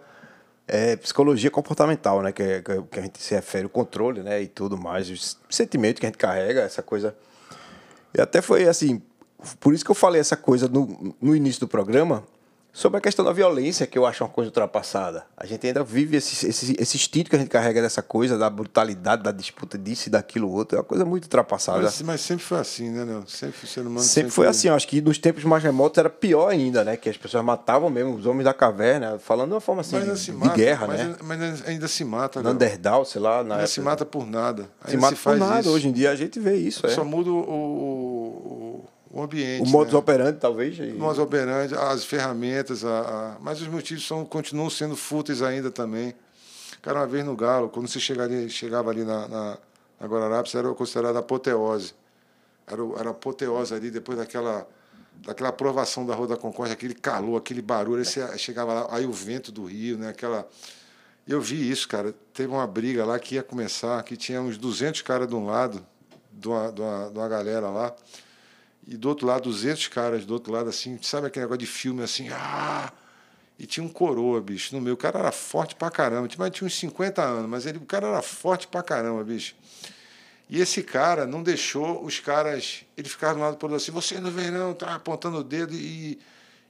É psicologia comportamental, né? Que, é- que é o que a gente se refere, o controle, né? E tudo mais, os sentimentos que a gente carrega, essa coisa. E até foi assim, por isso que eu falei essa coisa no, no início do programa, sobre a questão da violência, que eu acho uma coisa ultrapassada. A gente ainda vive esse, esse, esse instinto que a gente carrega dessa coisa, da brutalidade, da disputa disso e daquilo outro, é uma coisa muito ultrapassada. Mas, mas sempre foi assim, né, Léo? Sempre o ser humano. Sempre foi assim, eu acho que nos tempos mais remotos era pior ainda, né? Que as pessoas matavam mesmo os homens da caverna, falando de uma forma assim, de, se de mata. guerra, mas, né? mas ainda se mata, Léo. Neandertal, sei lá, na Ainda época. se mata por nada. Se Ainda mata se por nada. isso. Hoje em dia a gente vê isso, é. Só muda o, o, o ambiente. O modus né? operandi, talvez. e- O modus operandi, as ferramentas, a, a- mas os motivos são, continuam sendo fúteis ainda também. Cara, uma vez no Galo, quando você chegava ali, chegava ali na, na, na Guararapes, era considerado apoteose. Era, era apoteose ali, depois daquela, daquela aprovação da Rua da Concórdia, aquele calor, aquele barulho, aí você chegava lá, aí o vento do Rio, né? Aquela... Eu vi isso, cara. Teve uma briga lá que ia começar, que tinha uns 200 caras de um lado, de uma, de uma, de uma galera lá, e do outro lado, 200 caras do outro lado, assim, sabe aquele negócio de filme assim, ah! E tinha um coroa, bicho, no meio. O cara era forte pra caramba, mas tinha uns 50 anos, mas ele, o cara era forte pra caramba, bicho. E esse cara não deixou os caras. Ele ficava do lado do outro assim, você não vem não, tá apontando o dedo. E,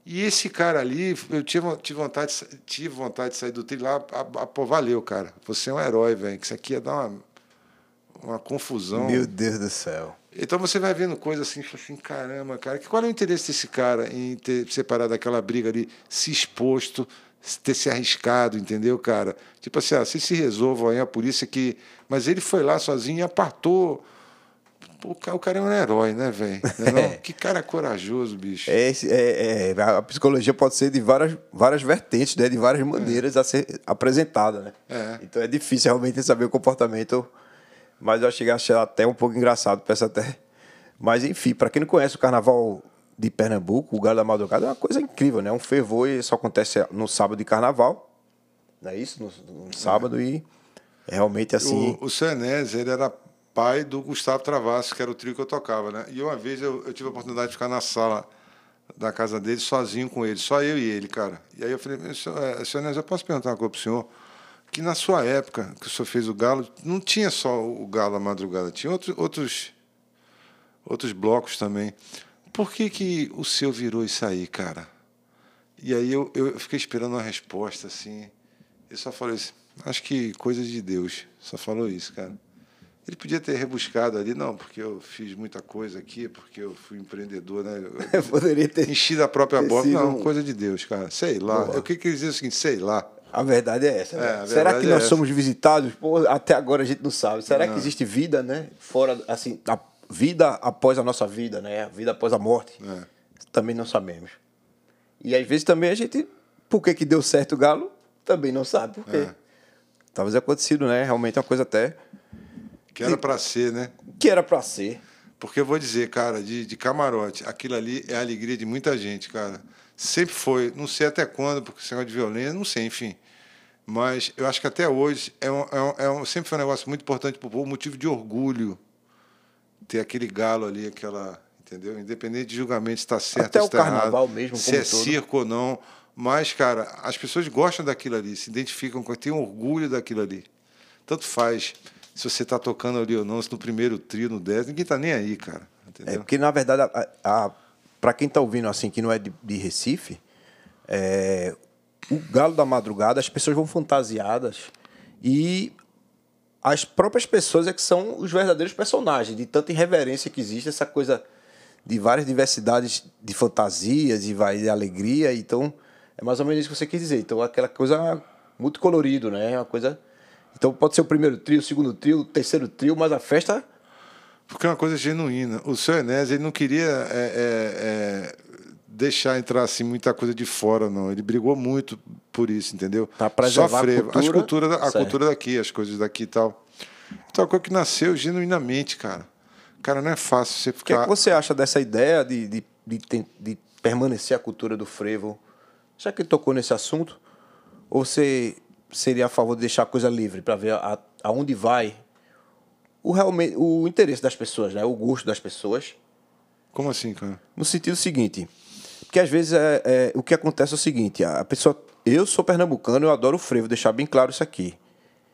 e esse cara ali, eu tive, tive, vontade, tive vontade de sair do trilho lá. Pô, valeu, cara. Você é um herói, velho. Que isso aqui ia dar uma, uma confusão. Meu Deus do céu. Então você vai vendo coisas assim, assim, caramba, cara, que qual é o interesse desse cara em ter separado daquela briga ali, se exposto, ter se arriscado, entendeu, cara? Tipo assim, ah, vocês se resolvam aí, a polícia que. Mas ele foi lá sozinho e apartou. Pô, o ca- o cara é um herói, né, velho? É não? que cara corajoso, bicho. É, é- é, a psicologia pode ser de várias, várias vertentes, né? de várias maneiras a ser apresentada. Né? É. Então é difícil realmente saber o comportamento, mas eu achei, achei até um pouco engraçado, peço até. Mas enfim, para quem não conhece o carnaval de Pernambuco, o Galo da Madrugada é uma coisa incrível, né? Um fervor e só acontece no sábado de carnaval, não é isso? No, no sábado e é realmente assim. O, o seu Enéas, ele era pai do Gustavo Travassos, que era o trio que eu tocava, né? E uma vez eu, eu tive a oportunidade de ficar na sala da casa dele, sozinho com ele, só eu e ele, cara. E aí eu falei, senhor, é, senhor eu posso perguntar uma coisa para o senhor? Que na sua época, que o senhor fez o Galo, não tinha só o Galo à madrugada, tinha outros, outros, outros blocos também. Por que, que o seu virou isso aí, cara? E aí eu, eu fiquei esperando uma resposta, assim. Ele só falou isso, acho que coisa de Deus. Só falou isso, cara. Ele podia ter rebuscado ali, não, porque eu fiz muita coisa aqui, porque eu fui empreendedor, né? Eu poderia ter. Enchi da própria bola. Não, coisa de Deus, cara. Sei lá. Boa. Eu queria dizer o seguinte, sei lá. A verdade é essa. Né? É, Será que nós é somos visitados? Pô, até agora a gente não sabe. Será não. que existe vida, né? Fora, assim, a vida após a nossa vida, né? A vida após a morte. É. Também não sabemos. E às vezes também a gente, por que, que deu certo o Galo? Também não sabe por quê. É. Talvez acontecido, né? Realmente é uma coisa até que era para ser, né? Que era para ser. Porque eu vou dizer, cara, de, de camarote, aquilo ali é a alegria de muita gente, cara. Sempre foi, não sei até quando, porque esse negócio de violência, não sei, enfim. Mas eu acho que até hoje é um, é um, é um sempre foi um negócio muito importante para o povo, motivo de orgulho ter aquele galo ali, aquela. Entendeu? Independente de julgamento se está certo até ou está errado. carnaval mesmo, se é todo. circo ou não. Mas, cara, as pessoas gostam daquilo ali, se identificam, têm orgulho daquilo ali. Tanto faz se você está tocando ali ou não, se no primeiro trio, no décimo, ninguém está nem aí, cara. Entendeu? É porque, na verdade, a, a para quem está ouvindo assim, que não é de, de Recife, é, o Galo da Madrugada, as pessoas vão fantasiadas e as próprias pessoas é que são os verdadeiros personagens, de tanta irreverência que existe, essa coisa de várias diversidades de fantasias e vai de alegria. Então, é mais ou menos isso que você quis dizer. Então, aquela coisa muito colorido, né? Uma coisa então pode ser o primeiro trio, o segundo trio, o terceiro trio, mas a festa. Porque é uma coisa genuína. O seu Enéas, ele não queria é, é, é, deixar entrar assim muita coisa de fora, não. Ele brigou muito por isso, entendeu? Para preservar a cultura. As cultura, a cultura daqui, as coisas daqui e tal. Então é uma coisa que nasceu genuinamente, cara. Cara, não é fácil você ficar. O que, é que você acha dessa ideia de, de, de, de permanecer a cultura do frevo? Já que tocou nesse assunto, ou você seria a favor de deixar a coisa livre para ver a, aonde vai o realmente o interesse das pessoas, né? O gosto das pessoas. Como assim, cara? No sentido seguinte, porque às vezes é, é, o que acontece é o seguinte, a pessoa, eu sou pernambucano, eu adoro o frevo, deixar bem claro isso aqui.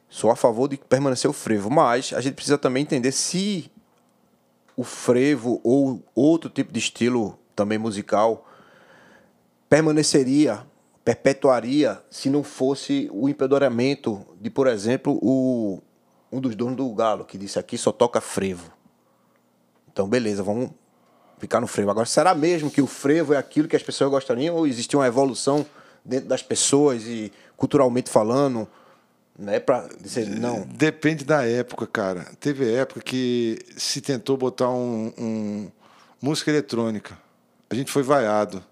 Sou a favor de permanecer o frevo, mas a gente precisa também entender se o frevo ou outro tipo de estilo também musical permaneceria perpetuaria se não fosse o empedoramento de, por exemplo, o, um dos donos do Galo, que disse aqui só toca frevo. Então, beleza, vamos ficar no frevo. Agora, será mesmo que o frevo é aquilo que as pessoas gostariam ou existe uma evolução dentro das pessoas e culturalmente falando? Não é para dizer não. Depende da época, cara. Teve época que se tentou botar um, um música eletrônica. A gente foi vaiado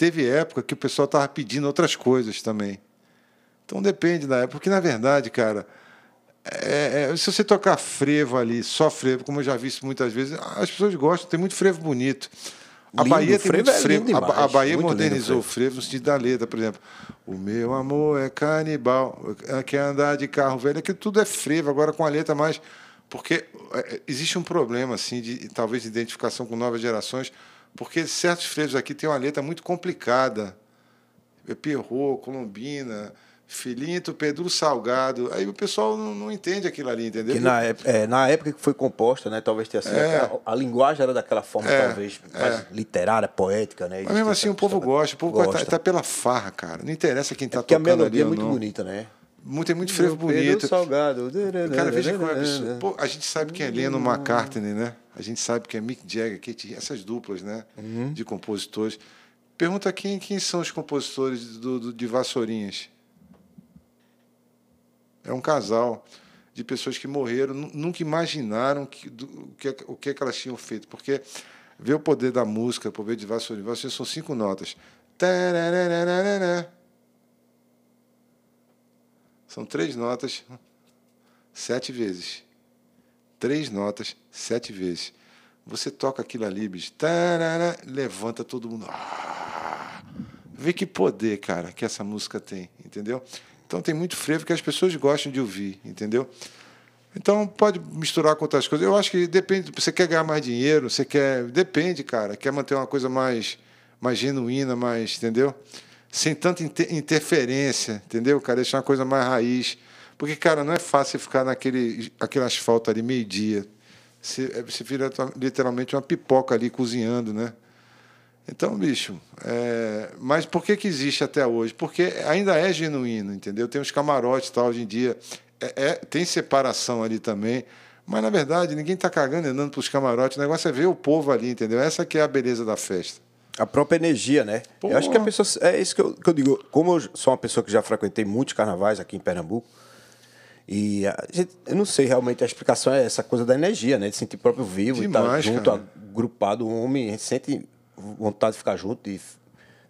teve época que o pessoal estava pedindo outras coisas também. Então depende da época, porque na verdade, cara, é, é, se você tocar frevo ali, só frevo, como eu já vi isso muitas vezes, as pessoas gostam, tem muito frevo bonito. A lindo, Bahia tem muito é frevo. A, a, Bahia modernizou o frevo no sentido da letra, por exemplo. O meu amor é canibal, quer andar de carro velho, aquilo tudo é frevo, agora com a letra mais. Porque é, existe um problema, assim, de talvez de identificação com novas gerações porque certos frevos aqui têm uma letra muito complicada. É Perrot, Colombina, Filinto, Pedro Salgado. Aí o pessoal não, não entende aquilo ali, entendeu? Que na, é, na época que foi composta, né? Talvez tenha sido. É. Aquela, a linguagem era daquela forma, é, talvez, mais é. literária, poética, né? Mas mesmo assim o povo gosta, o povo está tá pela farra, cara. Não interessa quem está é tocando ali. Porque a melodia é muito bonita, né? Tem muito frevo bonito. Salgado. Cara, veja como é absurdo. Pô, a gente sabe quem é Leno McCartney, né? A gente sabe que é Mick Jagger, Kate, essas duplas, né? Uhum. De compositores. Pergunta quem, quem são os compositores do, do, de Vassourinhas. É um casal de pessoas que morreram, nunca imaginaram que, do, o, que, o que, é que elas tinham feito. Porque ver o poder da música, o poder de Vassourinhas são cinco notas. São três notas sete vezes. Três notas sete vezes. Você toca aquilo ali, bicho. Levanta todo mundo. Ah, vê que poder, cara, que essa música tem, entendeu? Então tem muito frevo que as pessoas gostam de ouvir, entendeu? Então pode misturar com outras coisas. Eu acho que depende. Você quer ganhar mais dinheiro, você quer. Depende, cara. Quer manter uma coisa mais, mais genuína, mais. Entendeu? Sem tanta inter interferência, entendeu, cara? Deixar uma coisa mais raiz. Porque, cara, não é fácil ficar naquele aquele asfalto ali meio-dia. Você, você vira literalmente uma pipoca ali cozinhando, né? Então, bicho, é... mas por que, que existe até hoje? Porque ainda é genuíno, entendeu? Tem os camarotes tal, hoje em dia. É, é... tem separação ali também. Mas, na verdade, ninguém está cagando andando para os camarotes. O negócio é ver o povo ali, entendeu? Essa que é a beleza da festa. A própria energia, né? Eu acho que a pessoa. É isso que eu, que eu digo. Como eu sou uma pessoa que já frequentei muitos carnavais aqui em Pernambuco, e gente, eu não sei realmente a explicação é essa coisa da energia, né? De sentir próprio vivo Demais, e estar junto, agrupado, um homem, a gente sente vontade de ficar junto e.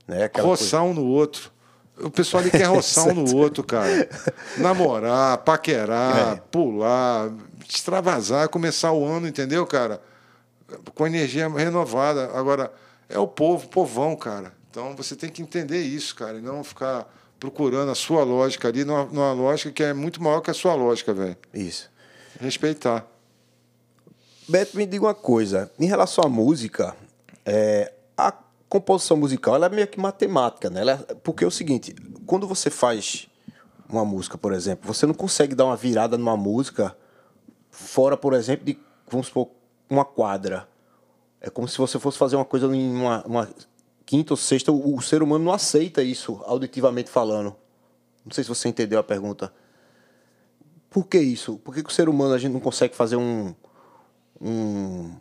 Né, roçar coisa... um no outro. O pessoal ali quer roçar um no outro, cara. Namorar, paquerar, é. pular, extravasar, começar o ano, entendeu, cara? Com energia renovada. Agora, é o povo, povão, cara. Então você tem que entender isso, cara, e não ficar procurando a sua lógica ali, numa, numa lógica que é muito maior que a sua lógica, velho. Isso. Respeitar. Beto, me diga uma coisa. Em relação à música, é, composição musical ela é meio que matemática, né? Ela, é, porque é o seguinte, quando você faz uma música, por exemplo, você não consegue dar uma virada numa música fora, por exemplo, de, vamos supor, uma quadra. É como se você fosse fazer uma coisa em uma, uma quinta ou sexta, o, o, ser humano não aceita isso auditivamente falando. Não sei se você entendeu a pergunta. Por que isso? Por que, que o ser humano a gente não consegue fazer um, um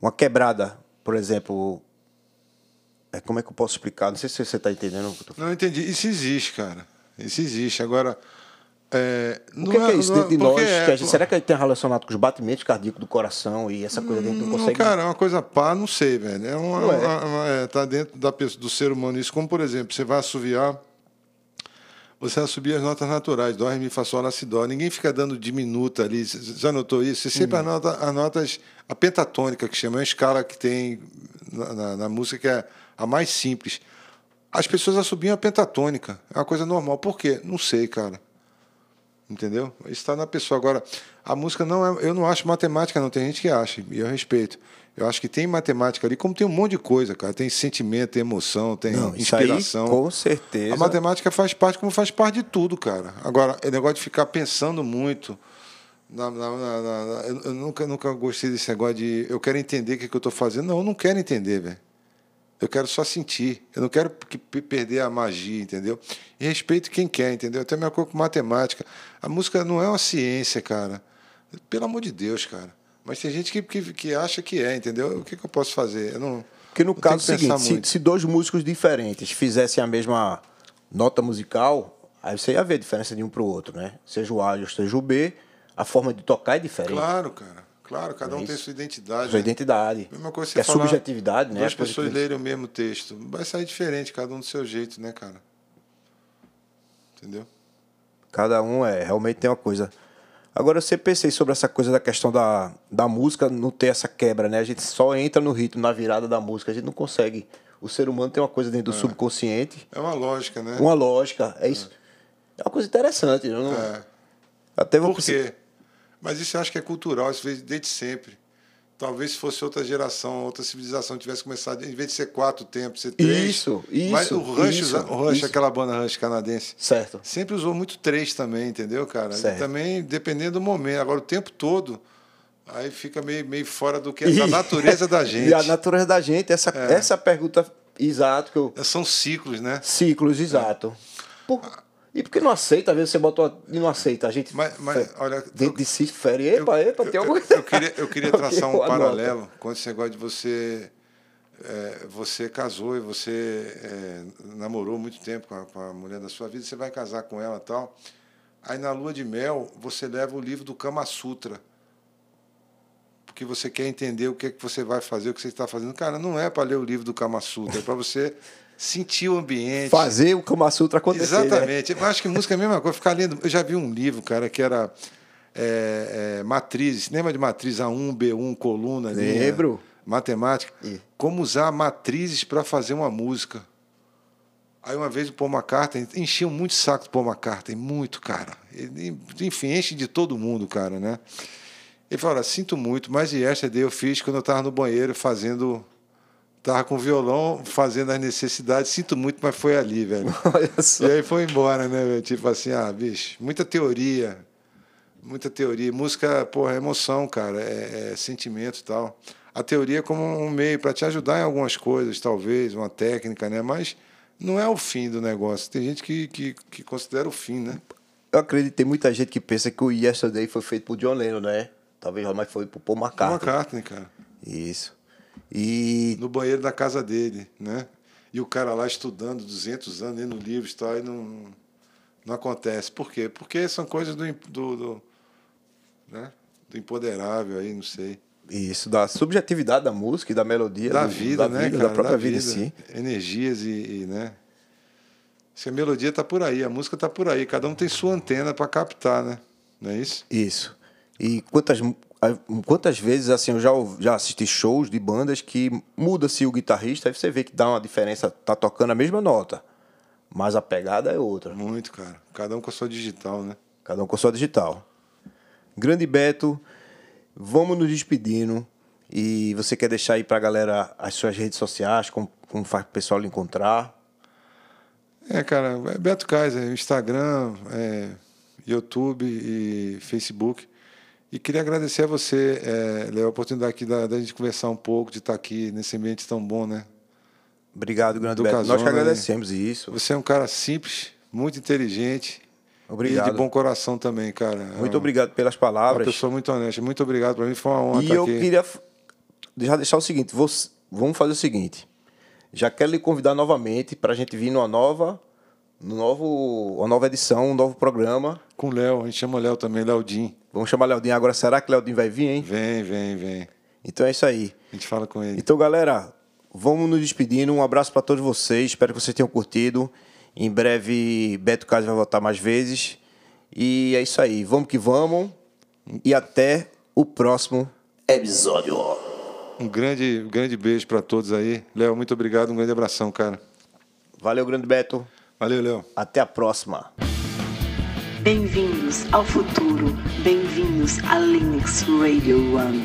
uma quebrada, por exemplo? É, como é que eu posso explicar? Não sei se você está entendendo. Não entendi. Isso existe, cara. Isso existe. Agora, é, o que é, que é isso de, de nós? É, que gente, será que tem relacionado com os batimentos cardíacos do coração e essa coisa dentro não consegue? Cara, é uma coisa pá, não sei, velho. É uma, é. Uma, uma, é, tá dentro da pessoa, do ser humano isso. Como, por exemplo, você vai assoviar, você assovia as notas naturais, dó, ré, mi, fá, sol, lá, si, dó. Ninguém fica dando diminuta ali. Já notou isso? Você sempre uhum. anota as notas, a pentatônica, que chama, é uma escala que tem na, na, na música que é a mais simples. As pessoas assobiam a pentatônica. É uma coisa normal. Por quê? Não sei, cara. Entendeu? Isso está na pessoa. Agora, a música não é. Eu não acho matemática, não. Tem gente que acha, e eu respeito. Eu acho que tem matemática ali, como tem um monte de coisa, cara. Tem sentimento, tem emoção, tem não, inspiração. Aí, com certeza. A matemática faz parte, como faz parte de tudo, cara. Agora, o negócio de ficar pensando muito. Na, na, na, eu nunca, nunca gostei desse negócio de eu quero entender o que, que eu estou fazendo. Não, eu não quero entender, velho. Eu quero só sentir. Eu não quero que, perder a magia, entendeu? E respeito quem quer, entendeu? Até minha coisa com matemática. A música não é uma ciência, cara. Pelo amor de Deus, cara. Mas tem gente que, que, que acha que é, entendeu? O que, que eu posso fazer? Eu não. Porque no caso é o seguinte, se, se, dois músicos diferentes fizessem a mesma nota musical, aí você ia ver a diferença de um para o outro, né? Seja o A ou seja o B, a forma de tocar é diferente. Claro, cara. Claro, cada um é tem sua identidade. Sua né? identidade. Mesma coisa que é subjetividade, né? Duas pessoas que... lerem o mesmo texto. Vai sair diferente, cada um do seu jeito, né, cara? Entendeu? Cada um é, realmente tem uma coisa. Agora eu sempre pensei sobre essa coisa da questão da, da música não ter essa quebra, né? A gente só entra no ritmo, na virada da música, a gente não consegue. O ser humano tem uma coisa dentro do é. subconsciente. É uma lógica, né? Uma lógica, é isso. É, é uma coisa interessante. Não... É. Até vou Por quê? Mas isso eu acho que é cultural, isso veio desde sempre. Talvez se fosse outra geração, outra civilização tivesse começado, em vez de ser quatro tempos, ser três. Isso, isso. Mas o Rush, isso, o Rush isso. aquela banda Rush canadense. Certo. Sempre usou muito três também, entendeu, cara? Certo. E também, dependendo do momento. Agora, o tempo todo, aí fica meio, meio fora do que é da natureza da gente. E a natureza da gente, essa, é. essa pergunta exato que eu... São ciclos, né? Ciclos, exato. É. Por e por que não aceita? Às vezes você bota e não aceita. A gente mas, mas olha, dentro de si fere. Epa, epa, tem alguma coisa. Eu, eu queria, eu queria traçar um paralelo com esse negócio de você. É, você casou e você é, namorou muito tempo com a, com a, mulher da sua vida, você vai casar com ela e tal. Aí na lua de mel você leva o livro do Kama Sutra. Porque você quer entender o que é que você vai fazer, o que você está fazendo. Cara, não é para ler o livro do Kama Sutra, é para você sentir o ambiente. Fazer o Kama Sutra acontecer. Né? Exatamente. Né? Eu acho que música é a mesma coisa. Ficar lendo. Eu já vi um livro, cara, que era é, é, matrizes. Lembra de matriz A1, B1, coluna? Lembro. matemática. E? Como usar matrizes para fazer uma música. Aí uma vez o Paul McCartney, encheu muito saco do Paul McCartney, muito, cara. Ele, enfim, enche de todo mundo, cara, né? Ele falou, sinto muito, mas yesterday eu fiz quando eu estava no banheiro fazendo... Tava com violão, fazendo as necessidades. Sinto muito, mas foi ali, velho. Olha só. E aí foi embora, né, velho? Tipo assim, ah, bicho, muita teoria. Muita teoria. Música, porra, é emoção, cara. É, é sentimento e tal. A teoria é como um meio para te ajudar em algumas coisas, talvez, uma técnica, né? Mas não é o fim do negócio. Tem gente que, que, que considera o fim, né? Eu acredito tem muita gente que pensa que o Yesterday foi feito por John Lennon, né? Talvez mais foi por Paul Paul McCartney. McCartney, cara. Isso. E No banheiro da casa dele, né? E o cara lá estudando 200 anos, lendo livros e tal, e não, não acontece. Por quê? Porque são coisas do, do, do, né? do empoderável aí, não sei. isso, da subjetividade da música e da melodia. da do- vida, da né, vida, cara? Da própria Da vida, em si. Energias e, e, né? Se a melodia tá por aí, a música tá por aí, cada um tem sua antena para captar, né? Não é isso? Isso. E quantas, quantas vezes assim eu já, já assisti shows de bandas que muda-se o guitarrista, aí você vê que dá uma diferença, tá tocando a mesma nota, mas a pegada é outra. Muito, cara. Cada um com a sua digital, né? Cada um com a sua digital. Grande Beto, vamos nos despedindo. E você quer deixar aí pra galera as suas redes sociais, como, como faz o pessoal lhe encontrar? É, cara, é Beto Kaiser, Instagram, é, YouTube e Facebook. E queria agradecer a você, é, Léo, a oportunidade aqui da, da gente conversar um pouco, de estar aqui nesse ambiente tão bom, né? Obrigado, Grande Do Beto. Nós que né? agradecemos isso. Você é um cara simples, muito inteligente Obrigado. e de bom coração também, cara. É Muito uma- obrigado pelas Uma palavras. pessoa muito honesta. Muito obrigado. Para mim foi uma honra E eu aqui. queria já deixar o seguinte: você- vamos fazer o seguinte. Já quero lhe convidar novamente para a gente vir numa nova, no novo, uma nova edição, um novo programa. Com o Léo, a gente chama o Léo também, Léodinho. Vamos chamar Leodinho agora. Será que Leodinho vai vir, hein? Vem, vem, vem. Então é isso aí. A gente fala com ele. Então, galera, vamos nos despedindo. Um abraço para todos vocês. Espero que vocês tenham curtido. Em breve, Beto Caso vai voltar mais vezes. E é isso aí. Vamos que vamos. E até o próximo episódio. Um grande, grande beijo para todos aí. Léo, muito obrigado. Um grande abração, cara. Valeu, grande Beto. Valeu, Léo. Até a próxima. Bem-vindos ao futuro. Bem-vindos a Linux Radio One.